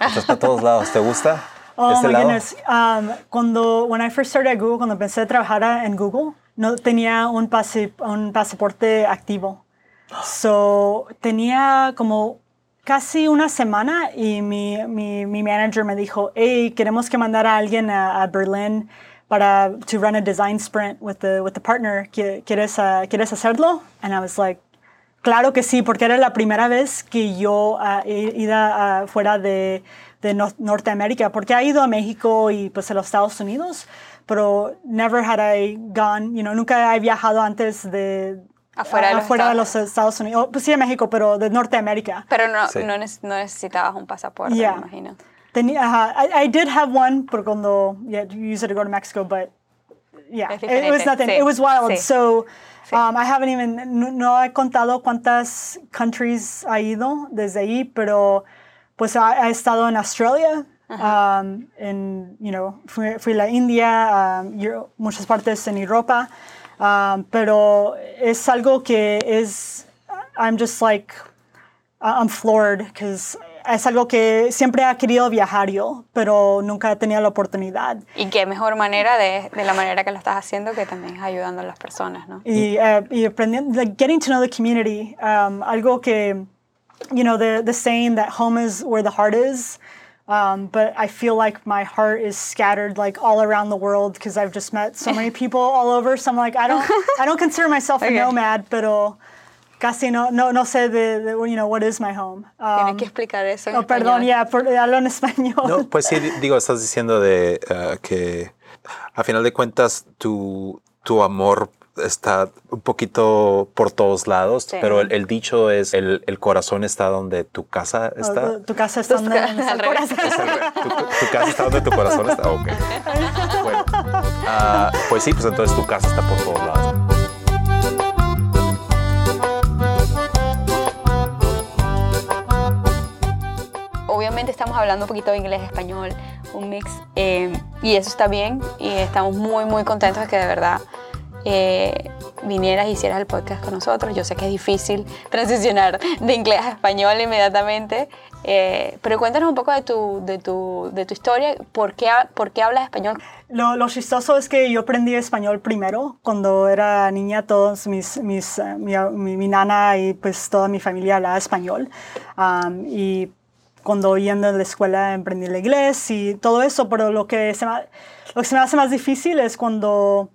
Estás para todos lados. ¿Te gusta Oh este my lado? goodness. Um, cuando, when I first started at Google, cuando empecé a trabajar en Google, no tenía un, pase, un pasaporte activo. So, tenía como casi una semana y mi, mi, mi manager me dijo, hey, queremos que mandar a alguien a, a Berlín para to run a design sprint with the, with the partner. ¿Qui- ¿Quieres, uh, ¿Quieres hacerlo? And I was like, Claro que sí, porque era la primera vez que yo ah, he ah, fuera de, de Norteamérica, porque ha ido a México y pues a los Estados Unidos, pero never had I gone, you know, nunca he viajado antes de afuera, de, los afuera de, los Estados Unidos, oh, pues sí a México, pero de Norteamérica. Pero no, no, necesitabas un pasaporte, me imagino. Tenía, I, I, did have one, pero cuando, yeah, you used it to go to Mexico, but yeah, it, was nothing. It was wild. So um, I haven't even, no, he contado cuántas countries ha ido desde ahí, pero pues ha, estado en Australia, um, en, you know, fui, fui a la India, um, muchas partes en Europa, um, pero es algo que es, I'm just like, I'm floored because es algo que siempre ha querido viajar yo, pero nunca he tenido la oportunidad. Y qué mejor manera de, de la manera que lo estás haciendo que también ayudando a las personas, ¿no? Y, uh, y aprendiendo, like getting to know the community, um, algo que, you know, the, the saying that home is where the heart is. Um, but I feel like my heart is scattered like all around the world because I've just met so many people all over. So I'm like, I don't, I don't consider myself okay. a nomad, pero casi no, no, no sé de, de, you know, what is my home. Tienes que um, explicar eso en oh, Perdón, ya, yeah, hablo en español. No, pues sí, digo, estás diciendo de uh, que a final de cuentas tu, tu amor está un poquito por todos lados, pero el, el, dicho es el, el, corazón está donde tu casa oh, está. tu, tu, casa está donde, donde está el corazón. Tu, tu, casa está donde tu corazón está. Ok. Bueno, uh, pues sí, pues entonces tu casa está por todos lados. obviamente estamos hablando un poquito de inglés, español, un mix, eh, y eso está bien, y estamos muy, muy contentos de que de verdad eh, vinieras y hicieras el podcast con nosotros. Yo sé que es difícil transicionar de inglés a español inmediatamente, eh, pero cuéntanos un poco de tu, de tu, de tu historia, ¿por qué, por qué hablas español? Lo, lo, chistoso es que yo aprendí español primero. Cuando era niña, todos mis, mis mi, mi, nana y pues toda mi familia hablaba español. Um, y cuando yendo a la escuela emprendí el inglés y todo eso, pero lo que se me, lo que se me hace más difícil es cuando,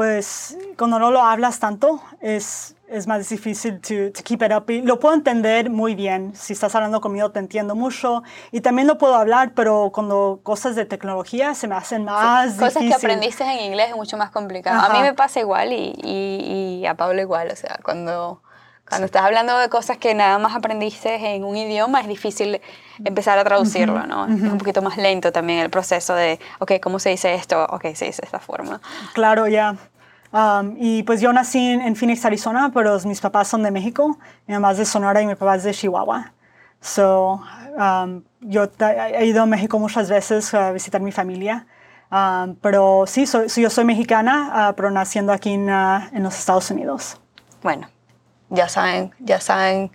pues, cuando no lo hablas tanto, es, es más difícil to, to keep it up. Y lo puedo entender muy bien. Si estás hablando conmigo, te entiendo mucho. Y también lo puedo hablar, pero cuando cosas de tecnología se me hacen más difíciles. Cosas que aprendiste en inglés es mucho más complicado. A mí me pasa igual y, y, y a Pablo igual. O sea, cuando cuando estás hablando de cosas que nada más aprendiste en un idioma, es difícil empezar a traducirlo, ¿no? Es un poquito más lento también el proceso de, ok, ¿cómo se dice esto? Ok, se dice de esta forma. Claro, ya. Um, y pues yo nací en, Phoenix, Arizona, pero mis papás son de México, mi mamá es de Sonora y mi papá es de Chihuahua. So, um, yo he ido a México muchas veces a visitar mi familia. Um, pero sí, soy, yo soy mexicana, uh, pero naciendo aquí en, uh, en los Estados Unidos. Bueno, ya saben, ya saben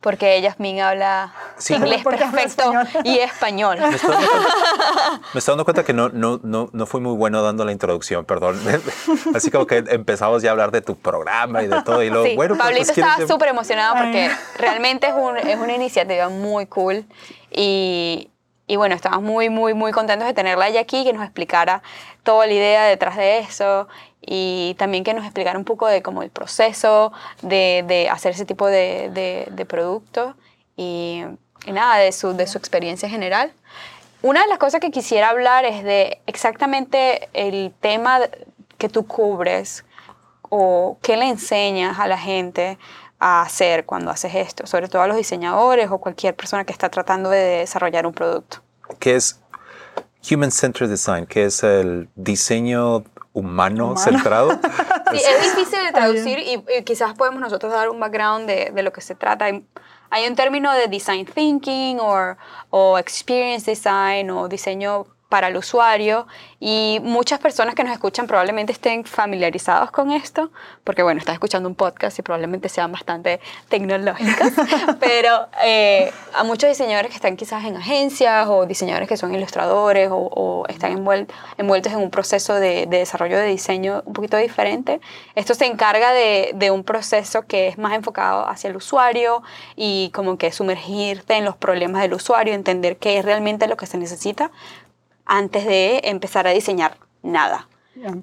porque ella Yasmin habla inglés perfecto y español. Me estoy, me estoy, dando cuenta que no, no, no, no fui muy bueno dando la introducción, perdón. Así como que empezamos ya a hablar de tu programa y de todo. Y luego, sí, bueno, pues, Pablito pues, estaba súper emocionado porque realmente es, un, es una iniciativa muy cool y, y bueno, estamos muy, muy, muy contentos de tenerla ella aquí, que nos explicara toda la idea detrás de eso y también que nos explicara un poco de cómo el proceso de, de hacer ese tipo de, de, de producto y, y, nada, de su, de su experiencia general. Una de las cosas que quisiera hablar es de exactamente el tema que tú cubres o qué le enseñas a la gente a hacer cuando haces esto, sobre todo a los diseñadores o cualquier persona que está tratando de desarrollar un producto. ¿Qué es Human Centered Design? ¿Qué es el diseño humano, centrado? sí, es difícil de traducir y, quizás podemos nosotros dar un background de, de lo que se trata. Hay, hay, un término de design thinking o, o experience design o diseño para el usuario y muchas personas que nos escuchan probablemente estén familiarizados con esto, porque bueno, estás escuchando un podcast y probablemente sean bastante tecnológicos, pero eh, a muchos diseñadores que están quizás en agencias o diseñadores que son ilustradores o, están envueltos en un proceso de, desarrollo de diseño un poquito diferente, esto se encarga de, de un proceso que es más enfocado hacia el usuario y como que sumergirte en los problemas del usuario, entender qué es realmente lo que se necesita antes de empezar a diseñar nada.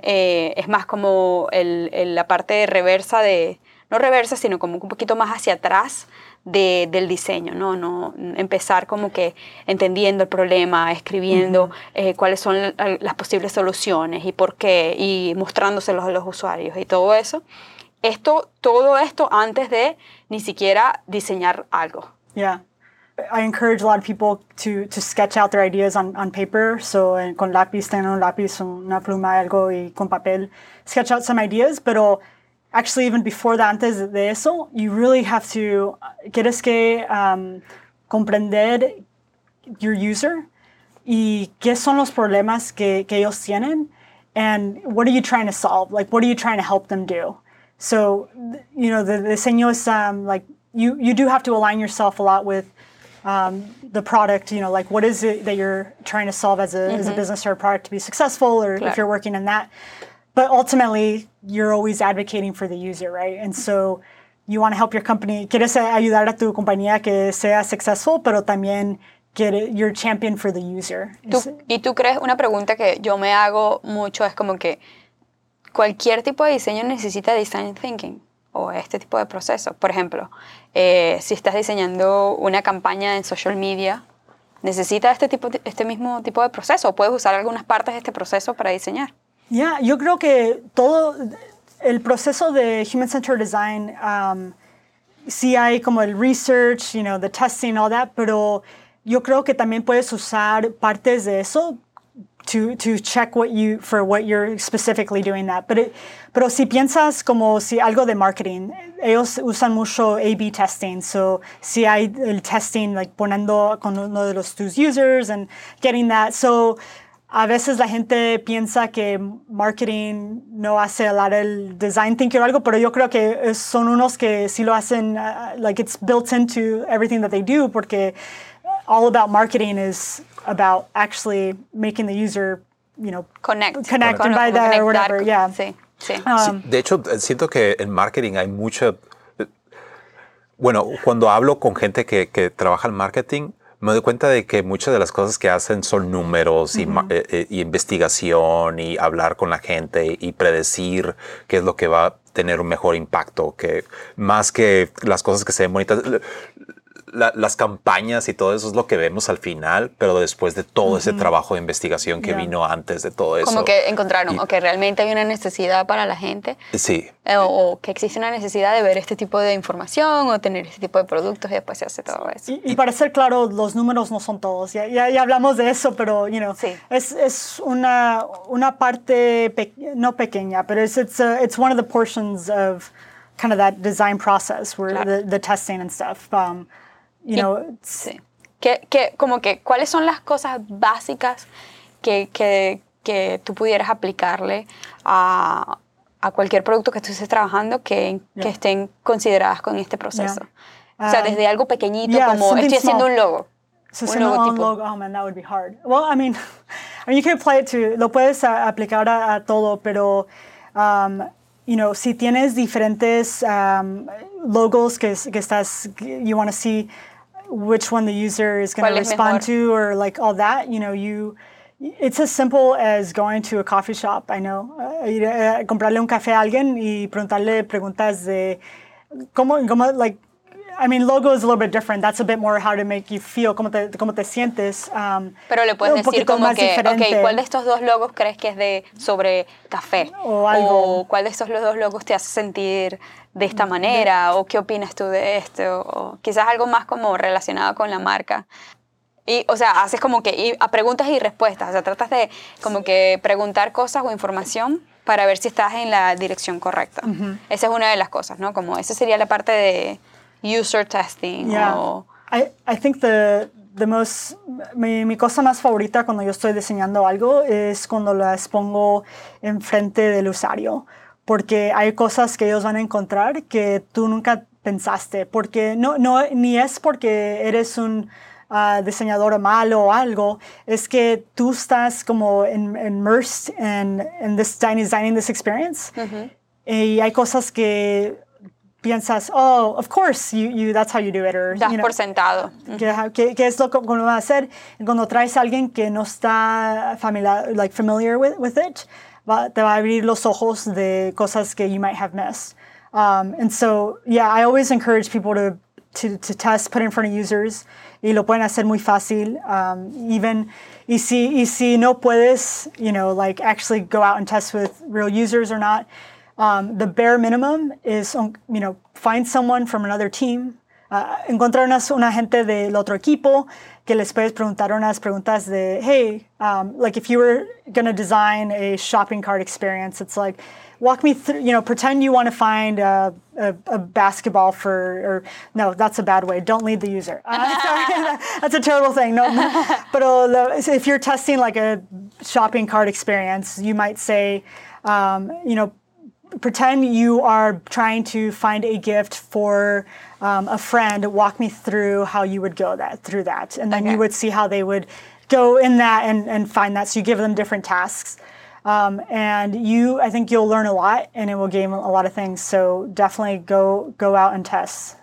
Eh, es más como el, la parte reversa de, no reversa, sino como un poquito más hacia atrás de, del diseño, ¿no? ¿no? Empezar como que entendiendo el problema, escribiendo eh, cuáles son las posibles soluciones y por qué, y mostrándoselos a los usuarios y todo eso. Esto, todo esto antes de ni siquiera diseñar algo. Yeah. I encourage a lot of people to, to sketch out their ideas on, on paper. So, eh, con lápiz, tener un lápiz, una pluma, algo, y con papel, sketch out some ideas. Pero actually, even before that, antes de eso, you really have to, quieres que um, comprender your user y qué son los problemas que, que ellos tienen and what are you trying to solve? Like, what are you trying to help them do? So, you know, the, the diseño is um, like, you, you do have to align yourself a lot with um, the product, you know, like what is it that you're trying to solve as a, mm-hmm. as a mm-hmm. business or a product to be successful, or if you're working in that. But ultimately, you're always advocating for the user, right? And so you want to help your company, quieres ayudar a tu compañía que sea successful, pero también get you're champion for the user. ¿Tú, y tú crees, una pregunta que yo me hago mucho es como que cualquier tipo de diseño necesita design thinking o este tipo de procesos. Por ejemplo, eh, si estás diseñando una campaña en social media, necesita este, tipo, este mismo tipo de proceso o puedes usar algunas partes de este proceso para diseñar. Ya, yo creo que todo el proceso de Human Centered Design, um, sí hay como el research, you know, the testing, all that, pero yo creo que también puedes usar partes de eso to, to check what you, for what you're specifically doing that. Pero, pero si piensas como si algo de marketing, ellos usan mucho A-B testing. So, si hay el testing, like poniendo con uno de los tus users and getting that. So, a veces la gente piensa que marketing no hace el design thinking o algo, pero yo creo que son unos que sí lo hacen, uh, like it's built into everything that they do, porque all about marketing is about actually making the user, you know, connect, connect, and buy that or whatever. Yeah. Sí, sí. Um, sí. De hecho, siento que en marketing hay mucha. Bueno, cuando hablo con gente que, que trabaja en marketing, me doy cuenta de que muchas de las cosas que hacen son números y, eh, y, investigación y hablar con la gente y predecir qué es lo que va a tener un mejor impacto, que más que las cosas que se ven bonitas las campañas y todo eso es lo que vemos al final, pero después de todo ese trabajo de investigación que vino antes de todo eso. Como que encontraron, o que realmente hay una necesidad para la gente. Sí. Eh, o, que existe una necesidad de ver este tipo de información o tener este tipo de productos y después se hace todo eso. Y, para ser claro, los números no son todos. Ya, ya, hablamos de eso, pero, you know, sí. es, es una, una parte, no pequeña, pero es it's, it's one of the portions of kind of that design process where the, the testing and stuff. Um, you know, sí. Que, que, como que, ¿cuáles son las cosas básicas que, que, que tú pudieras aplicarle a, a, cualquier producto que tú estés trabajando que, que estén consideradas con este proceso? o sea, desde um, algo pequeñito como estoy haciendo un logo. So un logotipo. logo, oh man, that would be hard. Well, I mean, I mean you can apply it to, lo puedes aplicar a, a todo, pero um, you know, si tienes diferentes um, logos que, que estás, you want to see which one the user is going to respond to or like all that you know you it's as simple as going to a coffee shop i know uh, ir a comprarle un café a alguien y preguntarle preguntas de cómo, cómo like I mean, logo is a little bit different. That's a bit more how to make you feel, cómo te, cómo te sientes. Um, Pero le puedes decir como que, diferente. ok, ¿cuál de estos dos logos crees que es de sobre café? O algo. O ¿cuál de estos dos logos te hace sentir de esta manera o qué opinas tú de esto o quizás algo más como relacionado con la marca. Y, o sea, haces como que a preguntas y respuestas, o sea, tratas de como que preguntar cosas o información para ver si estás en la dirección correcta. Esa es una de las cosas, ¿no? Como esa sería la parte de user testing. Yeah. O, I, I think the, the most, mi, mi, cosa más favorita cuando yo estoy diseñando algo es cuando las pongo enfrente del usuario porque hay cosas que ellos van a encontrar que tú nunca pensaste, porque no, no ni es porque eres un uh, diseñador malo o algo, es que tú estás como in, immersed in, in this designing this experience. Uh -huh. Y hay cosas que piensas, oh, of course, you, you, that's how you do it. Or, das you know, por sentado. Que, que, es lo que va a hacer cuando traes a alguien que no está familiar, like, familiar with, with it va, te va a abrir los ojos de cosas que you might have missed. Um, and so, yeah, I always encourage people to, to, to test, put in front of users. Y lo pueden hacer muy fácil. Um, even, y si, y si no puedes, you know, like actually go out and test with real users or not, um, the bare minimum is, you know, find someone from another team, uh, encontrar una, una gente del otro equipo que les puedes preguntar unas preguntas de, hey, um, like if you were going to design a shopping cart experience, it's like, walk me through, you know, pretend you want to find a, a, a, basketball for, or no, that's a bad way. Don't lead the user. Uh, sorry, that's a terrible thing. No, but uh, if you're testing like a shopping cart experience, you might say, um, you know, pretend you are trying to find a gift for um, a friend. Walk me through how you would go that through that, and then okay. you would see how they would go in that and, and find that. So you give them different tasks. Um, and you, I think you'll learn a lot, and it will gain a lot of things. So definitely go go out and test.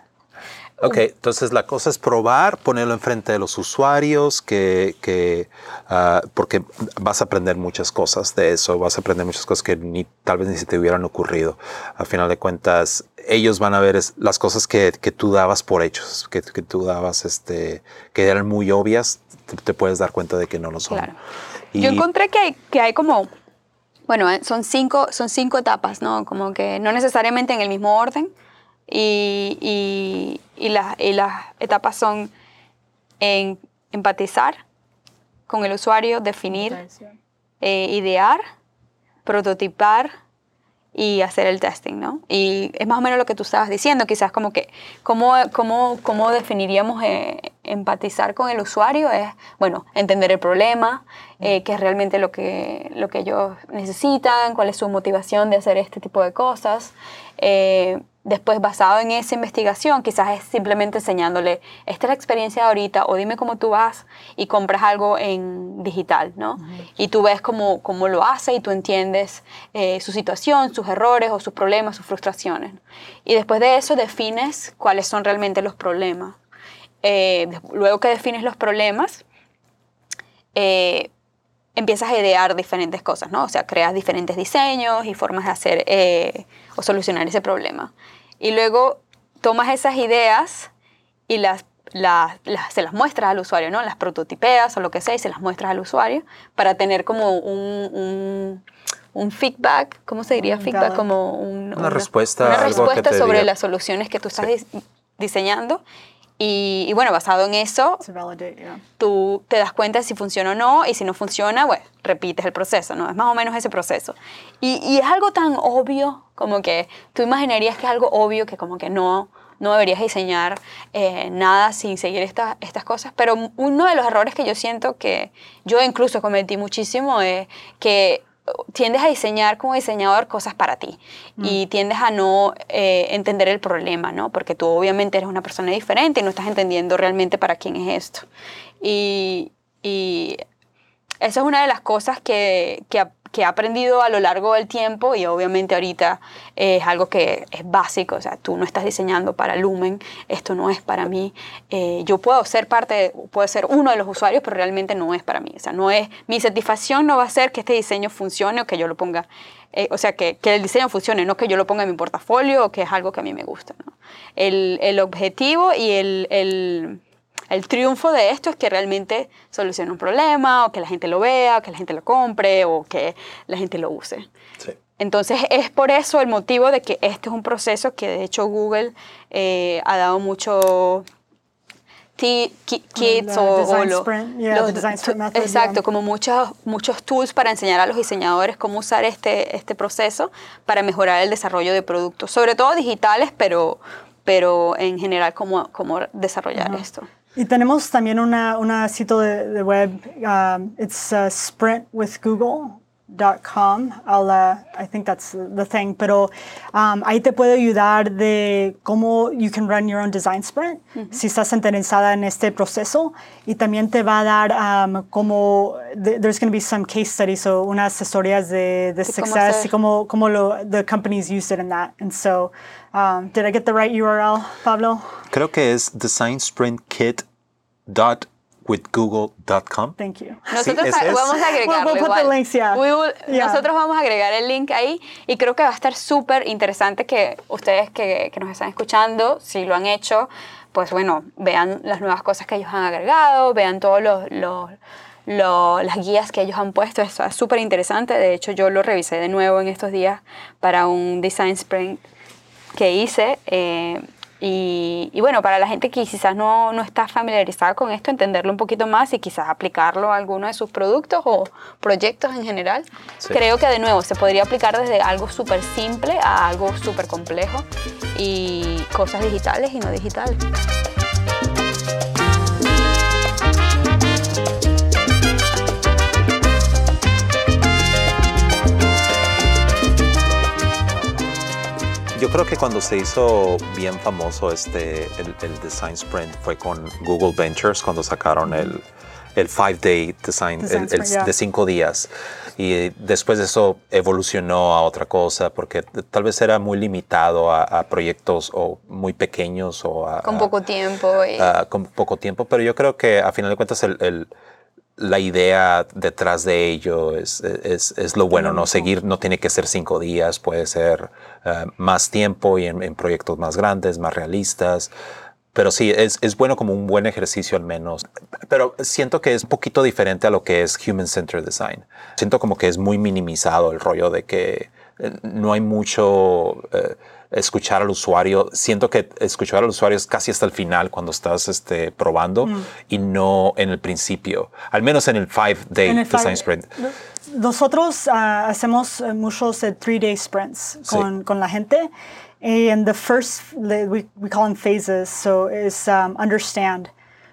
Ok, entonces la cosa es probar, ponerlo enfrente de los usuarios, que, que uh, porque vas a aprender muchas cosas de eso, vas a aprender muchas cosas que ni tal vez ni se te hubieran ocurrido. A final de cuentas, ellos van a ver las cosas que, que tú dabas por hechos, que, que, tú dabas, este, que eran muy obvias, te, te, puedes dar cuenta de que no lo son. Claro. Y, Yo encontré que hay, que hay como bueno, eh, son cinco, son cinco etapas, ¿no? Como que no necesariamente en el mismo orden. Y, y, y, las, y las etapas son en empatizar con el usuario, definir, eh, idear, prototipar y hacer el testing, ¿no? Y es más o menos lo que tú estabas diciendo, quizás como que, ¿cómo, cómo, cómo definiríamos eh, empatizar con el usuario? Es, bueno, entender el problema, eh, qué es realmente lo que, lo que ellos necesitan, cuál es su motivación de hacer este tipo de cosas. Eh, Después, basado en esa investigación, quizás es simplemente enseñándole, esta es la experiencia de ahorita, o dime cómo tú vas y compras algo en digital, ¿no? Y tú ves cómo, cómo, lo hace y tú entiendes eh, su situación, sus errores o sus problemas, sus frustraciones. Y después de eso defines cuáles son realmente los problemas. Eh, luego que defines los problemas, eh, empiezas a idear diferentes cosas, ¿no? O sea, creas diferentes diseños y formas de hacer eh, o solucionar ese problema. Y luego tomas esas ideas y las, las, se las muestras al usuario, ¿no? Las prototipeas o lo que sea y se las muestras al usuario para tener como un, un, feedback, ¿cómo se diría feedback? Como una, respuesta. Una respuesta sobre las soluciones que tú estás diseñando y, bueno, basado en eso, tú te das cuenta si funciona o no, y si no funciona, bueno, repites el proceso, ¿no? Es más o menos ese proceso. Y, y es algo tan obvio, como que tú imaginarías que es algo obvio que como que no, no deberías diseñar eh, nada sin seguir estas estas cosas, pero uno de los errores que yo siento que yo incluso cometí muchísimo es que tiendes a diseñar como diseñador cosas para ti mm. y tiendes a no eh, entender el problema, ¿no? Porque tú obviamente eres una persona diferente y no estás entendiendo realmente para quién es esto. Y, y esa es una de las cosas que, que, que he aprendido a lo largo del tiempo y obviamente ahorita es algo que es básico, o sea, tú no estás diseñando para Lumen, esto no es para mí, eh, yo puedo ser parte, puedo ser uno de los usuarios, pero realmente no es para mí, o sea, no es, mi satisfacción no va a ser que este diseño funcione o que yo lo ponga, eh, o sea, que, que, el diseño funcione, no que yo lo ponga en mi portafolio o que es algo que a mí me gusta, ¿no? el, el, objetivo y el, el el triunfo de esto es que realmente solucione un problema, o que la gente lo vea, o que la gente lo compre, o que la gente lo use. Entonces es por eso el motivo de que este es un proceso que de hecho Google eh, ha dado mucho kits o, los, exacto, como muchos, muchos tools para enseñar a los diseñadores cómo usar este, este proceso para mejorar el desarrollo de productos, sobre todo digitales, pero, pero en general cómo, cómo desarrollar esto. Y tenemos también una, una sitio de, de web, um, it's uh, sprintwithgoogle.com. I'll, uh, I think that's the thing, pero um, ahí te puede ayudar de cómo you can run your own design sprint, si estás interesada en este proceso. Y también te va a dar um, como, there's going to be some case studies, o unas historias de, de success y cómo, cómo lo, the companies used it in that. And so, um, did I get the right URL, Pablo? Creo que es designsprintkit.com withgoogle.com. Thank you. Nosotros vamos a agregarlo we'll, we'll links, yeah. yeah. Nosotros vamos a agregar el link ahí y creo que va a estar súper interesante que ustedes que, que, nos están escuchando, si lo han hecho, pues bueno, vean las nuevas cosas que ellos han agregado, vean todos los, los las guías que ellos han puesto, es súper interesante. De hecho, yo lo revisé de nuevo en estos días para un design sprint que hice. Eh, y, bueno, para la gente que quizás no, no, está familiarizada con esto, entenderlo un poquito más y quizás aplicarlo a alguno de sus productos o proyectos en general, creo que de nuevo se podría aplicar desde algo súper simple a algo súper complejo y cosas digitales y no digitales. Yo creo que cuando se hizo bien famoso este, el, Design Sprint fue con Google Ventures, cuando sacaron el, el Five Day Design, el, de cinco días. Y después de eso evolucionó a otra cosa porque tal vez era muy limitado a, proyectos o muy pequeños o con poco tiempo. con poco tiempo, pero yo creo que a final de cuentas el la idea detrás de ello es, es, es, lo bueno, ¿no? Seguir no tiene que ser cinco días, puede ser eh, más tiempo y en, proyectos más grandes, más realistas. Pero sí, es, es, bueno como un buen ejercicio al menos. Pero siento que es un poquito diferente a lo que es Human Centered Design. Siento como que es muy minimizado el rollo de que eh, no hay mucho... Eh, escuchar al usuario. Siento que escuchar al usuario es casi hasta el final cuando estás este, probando mm. y no en el principio, al menos en el five day design sprint. Nosotros uh, hacemos eh, muchos uh, three day sprints con, sí. con la gente. And the first, we, we call them phases, so is um, understand.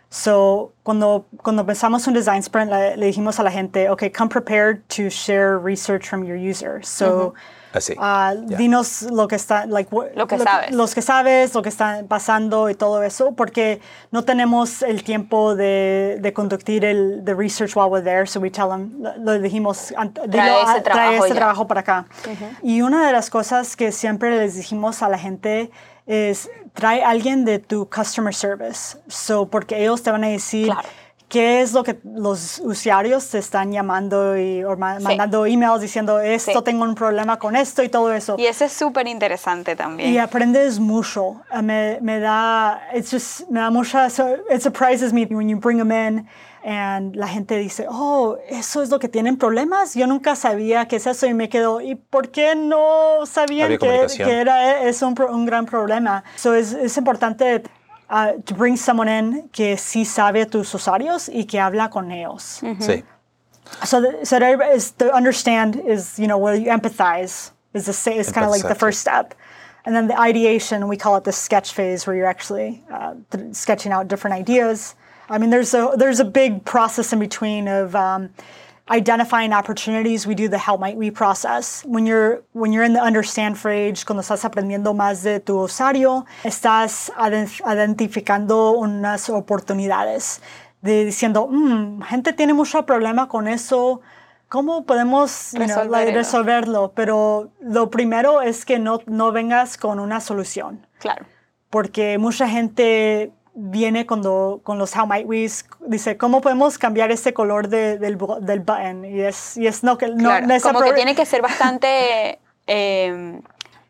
So, cuando, cuando pensamos un design sprint, le, le, dijimos a la gente, okay, come prepared to share research from your users. So, mm -hmm Así. Uh, Dinos lo que está, like, lo que sabes. Los que sabes, lo que está pasando y todo eso, porque no tenemos el tiempo de, de conducir el the research while we're there, so we tell them, lo, dijimos, trae ese, trabajo, ese trabajo para acá. Y una de las cosas que siempre les dijimos a la gente es, trae a alguien de tu customer service, so, porque ellos te van a decir... Claro qué es lo que los usuarios te están llamando y mandando emails diciendo esto, tengo un problema con esto y todo eso. Y eso es súper interesante también. Y aprendes mucho. Ah, me, me da, it's just, me da mucha, so it surprises me when you bring them in and la gente dice, oh, eso es lo que tienen problemas. Yo nunca sabía que es eso y me quedo, ¿y por qué no sabían que, que, era, es un, un, gran problema? So es, es importante uh, to bring someone in que sí sabe tus usuarios y que habla con ellos. Mm -hmm. Sí. So, the, so is to understand is you know where you empathize is the is kind of like the first step, and then the ideation we call it the sketch phase where you're actually uh, sketching out different ideas. I mean, there's a there's a big process in between of um, identifying opportunities, we do the how might we process. When you're, when you're in the understand phase, cuando estás aprendiendo más de tu usuario, estás identificando unas oportunidades de diciendo, mm, gente tiene mucho problema con eso, ¿cómo podemos resolverlo? Pero lo primero es que no, no vengas con una solución. Claro. Porque mucha gente viene cuando, con los How Might We, dice, ¿cómo podemos cambiar este color de, del, del button? Y es, y es no, que, no, como que tiene que ser bastante, eh,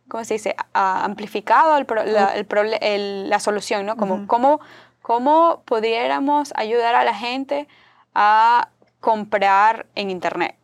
¿cómo se dice? amplificado el la, el, la, solución, ¿no? Como, ¿cómo, ¿Cómo pudiéramos ayudar a la gente a comprar en Internet?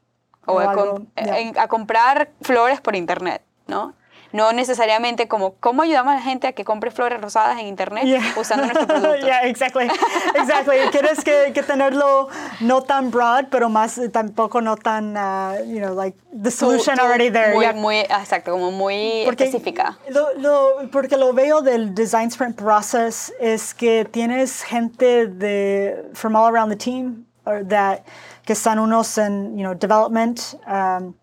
O, a comprar flores por Internet, ¿no? No necesariamente como cómo ayudamos a la gente a que compre flores rosadas en internet usando nuestro producto. Yeah, exactly. Exactly. Quieres que, que, tenerlo no tan broad, pero más tampoco no tan, uh, you know, like the solution already there. Muy, muy, exacto, como muy específica. Lo, lo, porque lo veo del design sprint process es que tienes gente de from all around the team or that que están unos en, you know, development, um,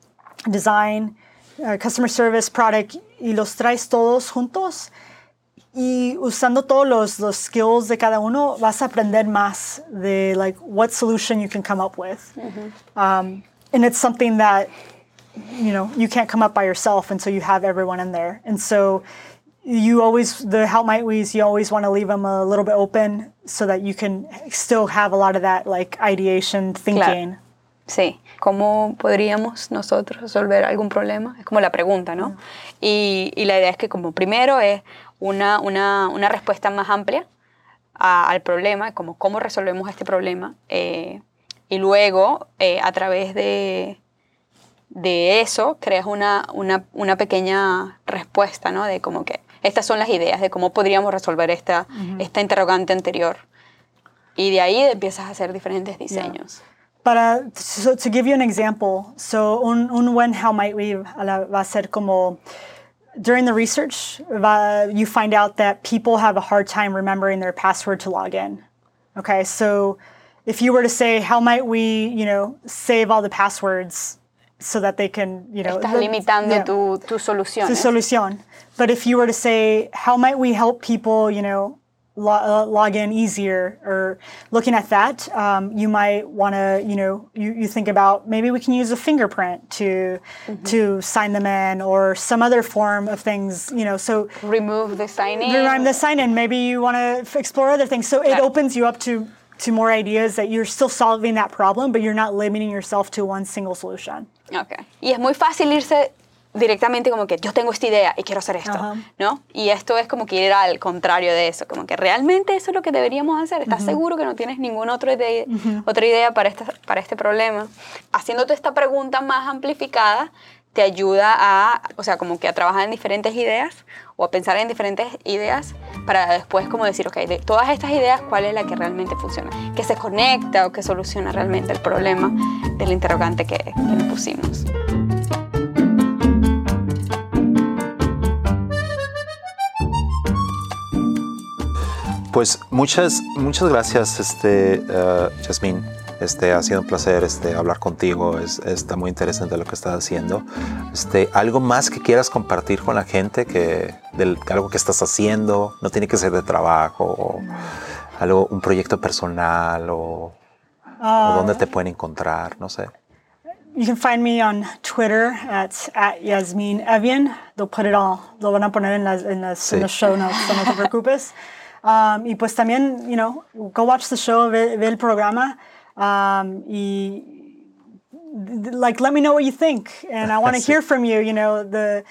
design, Uh, customer service, product, y los traes todos juntos. Y usando todos los, los skills de cada uno, vas a aprender más de like what solution you can come up with. Mm-hmm. Um, and it's something that you know you can't come up by yourself until you have everyone in there. And so you always the how might we's you always want to leave them a little bit open so that you can still have a lot of that like ideation thinking. Claro. Sí, ¿cómo podríamos nosotros resolver algún problema? Es como la pregunta, ¿no? Y, y, la idea es que como primero es una, una, una respuesta más amplia a, al problema, como cómo resolvemos este problema, eh, y luego eh, a través de, de eso creas una, una, una, pequeña respuesta, ¿no? De como que estas son las ideas de cómo podríamos resolver esta, uh -huh. esta interrogante anterior. Y de ahí empiezas a hacer diferentes diseños. Yeah. Para, so, to give you an example, so un, un buen how might we va a ser como, during the research, va, you find out that people have a hard time remembering their password to log in. Okay, so if you were to say, how might we, you know, save all the passwords so that they can, you know. Estás limitando yeah, tu, tu solución. Tu solución. But if you were to say, how might we help people, you know, uh, log in easier or looking at that um, you might want to you know you, you think about maybe we can use a fingerprint to mm-hmm. to sign them in or some other form of things you know so remove the sign in. Remove the sign in. Maybe you want to explore other things. So it opens you up to to more ideas that you're still solving that problem but you're not limiting yourself to one single solution. Okay. Y es muy fácil irse directamente como que yo tengo esta idea y quiero hacer esto. ¿no? Y esto es como que ir al contrario de eso, como que realmente eso es lo que deberíamos hacer. ¿Estás uh -huh. seguro que no tienes ninguna otra idea, uh -huh. otra idea para, esta, para este problema? Haciéndote esta pregunta más amplificada te ayuda a, o sea, como que a trabajar en diferentes ideas o a pensar en diferentes ideas para después como decir, ok, de todas estas ideas, ¿cuál es la que realmente funciona? Que se conecta o que soluciona realmente el problema del interrogante que, que nos pusimos. Pues muchas, muchas gracias, este, uh, Jasmine. Este, ha sido un placer este, hablar contigo. Es, está muy interesante lo que estás haciendo. Este, ¿Algo más que quieras compartir con la gente? Que, del, algo que estás haciendo. No tiene que ser de trabajo. O algo, un proyecto personal. O, uh, o dónde te pueden encontrar. No sé. You can find me on Twitter at, at Yasmin Evian. They'll put it all. Lo van a poner en las, en las, sí. en las show notes. No te preocupes. Um, y pues también, you know, go watch the show, ve, ve el programa. Um, y like, let me know what you think. And I want to hear from you. You know, the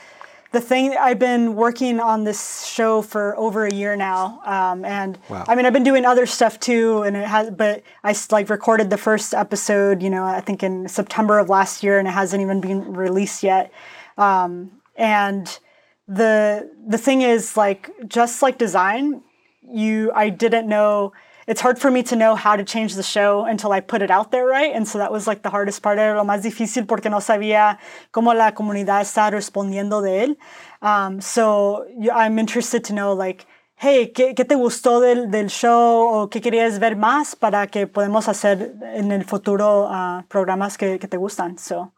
the thing I've been working on this show for over a year now, um, and wow. I mean I've been doing other stuff too, and it has. But I like recorded the first episode, you know, I think in September of last year, and it hasn't even been released yet. Um, and the the thing is, like, just like design, you I didn't know it's hard for me to know how to change the show until I put it out there, right? And so that was like the hardest part. Era lo más difícil porque no sabía cómo la comunidad está respondiendo de él. Um, so I'm interested to know like, hey, ¿qué, ¿qué, te gustó del, del, show o qué querías ver más para que podamos hacer en el futuro uh, programas que, que, te gustan? So,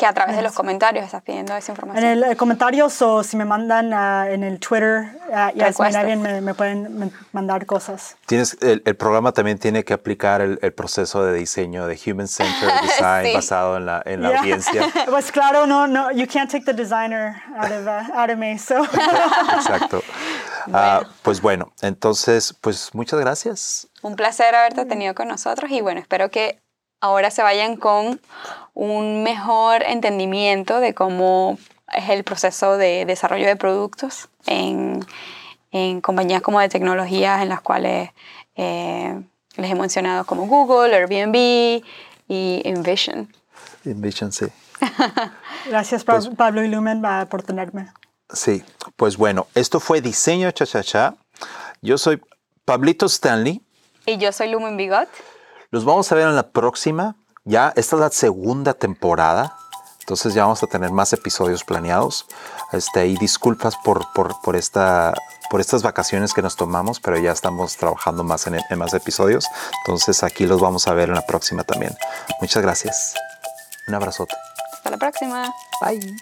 que a través de los comentarios estás pidiendo esa información. En el, el comentarios o si me mandan uh, en el Twitter, uh, Yasmin me, me pueden mandar cosas. Tienes, el, el, programa también tiene que aplicar el, el proceso de diseño de Human Centered Design sí. basado en la, en la yeah. audiencia. Pues claro, no, no, you can't take the designer out of, uh, out of me, so. Exacto. Bueno. pues bueno, entonces, pues muchas gracias. Un placer haberte tenido con nosotros y bueno, espero que ahora se vayan con un mejor entendimiento de cómo es el proceso de desarrollo de productos en, en compañías como de tecnologías en las cuales eh, les he mencionado como Google, Airbnb y Envision. Envision, sí. Gracias pues, Pablo y Lumen por tenerme. Sí, pues bueno, esto fue Diseño Cha Cha Cha. Yo soy Pablito Stanley. Y yo soy Lumen Bigot. Los vamos a ver en la próxima. Ya, esta es la segunda temporada. Entonces ya vamos a tener más episodios planeados. Este, y disculpas por, por, por, esta, por estas vacaciones que nos tomamos, pero ya estamos trabajando más en, en más episodios. Entonces aquí los vamos a ver en la próxima también. Muchas gracias. Un abrazote. Hasta la próxima. Bye.